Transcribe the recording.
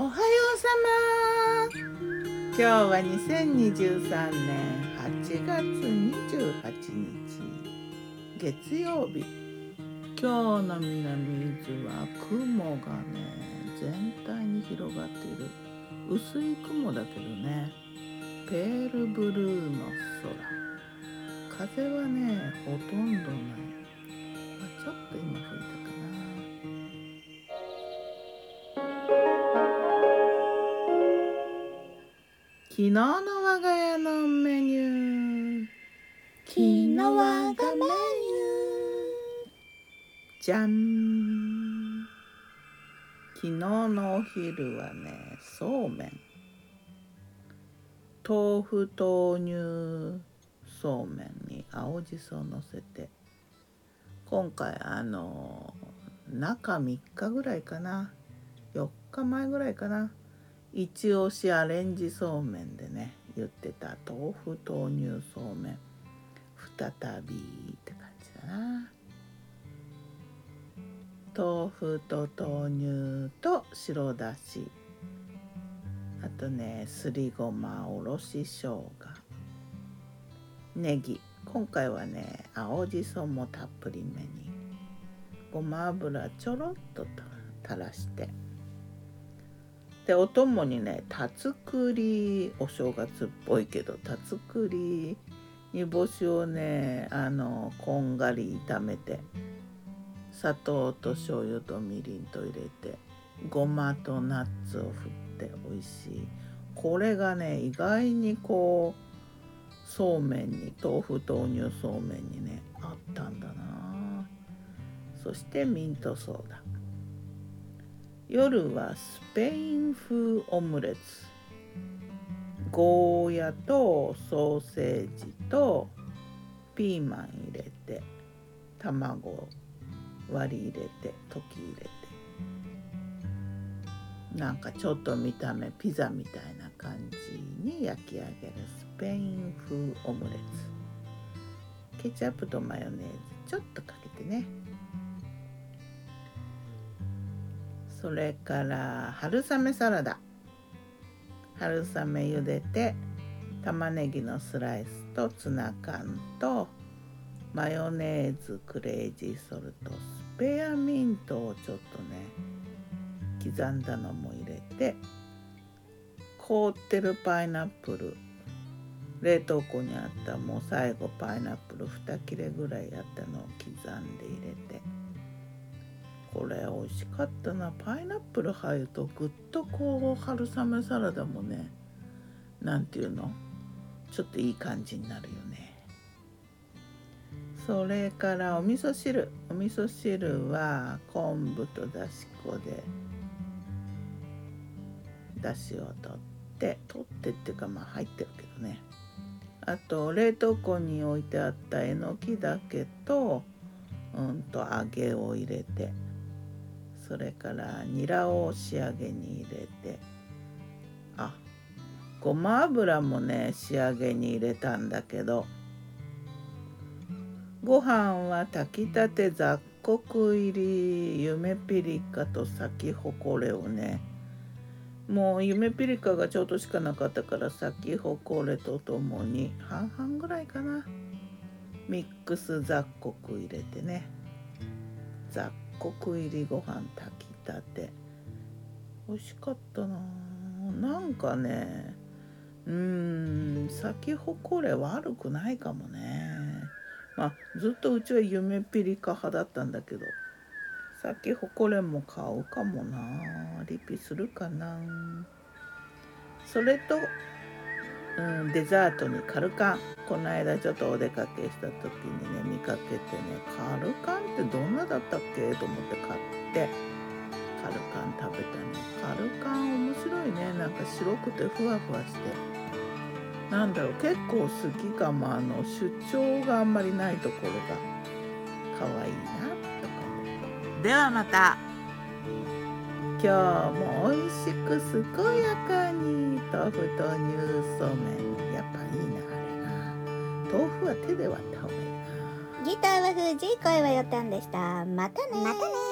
おはようさま。今日は2023年8月28日。月曜日。今日の南伊豆は雲がね全体に広がっている。薄い雲だけどねペールブルーの空。風はねほとんどない、まあ、ちょっと今昨日の我が家のメニュー。昨日我がメニュー。じゃん。昨日のお昼はねそうめん。豆腐豆乳そうめんに青じそをのせて。今回あの中3日ぐらいかな。4日前ぐらいかな。一押しアレンジそうめんでね言ってた豆腐豆乳そうめん。再びって感じだな。豆腐と豆乳と白だし。あとねすりごまおろし生姜。ネギ。今回はね青じそもたっぷりめに。ごま油ちょろっと垂らして。でお供にねたつくりお正月っぽいけどたつくり煮干しをねあのこんがり炒めて砂糖と醤油とみりんと入れてごまとナッツを振って美味しい。これがね意外にこうそうめんに豆腐豆乳そうめんにねあったんだな。そしてミントソーダ。夜はスペイン風オムレツ。ゴーヤとソーセージとピーマン入れて卵割り入れて溶き入れて。なんかちょっと見た目ピザみたいな感じに焼き上げるスペイン風オムレツ。ケチャップとマヨネーズちょっとかけてね。それから春雨サラダ。春雨茹でて玉ねぎのスライスとツナ缶とマヨネーズクレイジーソルトスペアミントをちょっとね刻んだのも入れて凍ってるパイナップル。冷凍庫にあったもう最後パイナップル2切れぐらいやったのを刻んで入れて。これ美味しかったな。パイナップル入るとぐっとこう春雨サラダもね何ていうの？ちょっといい感じになるよね。それからお味噌汁。お味噌汁は昆布とだし粉でだしを取って取ってっていうかまあ入ってるけどね。あと冷凍庫に置いてあったえのきだけとうんと揚げを入れて。それからニラを仕上げに入れてあごま油もね仕上げに入れたんだけどご飯は炊きたて雑穀入り夢ピリカと咲き誇れをねもう夢ピリカがちょっとしかなかったから咲き誇れとともに半々ぐらいかなミックス雑穀入れてね雑穀入りご飯炊きたて。美味しかったな。なんかねうん咲き誇れ悪くないかもね。まあずっとうちは夢ピリカ派だったんだけど咲き誇れも買うかもな。リピするかな。それとうん、デザートにカルカン。この間ちょっとお出かけした時にね見かけてねカルカンってどんなだったっけと思って買ってカルカン食べたね。カルカン面白いね。なんか白くてふわふわして。なんだろう。結構好きかも。あの出張があんまりないところが可愛いなとか思ったではまた。今日も美味しく健やかに豆腐と乳そうめん。やっぱいいなあれな。豆腐は手で割った方がいいな。ギターは藤井声はよったんでした。またねまたね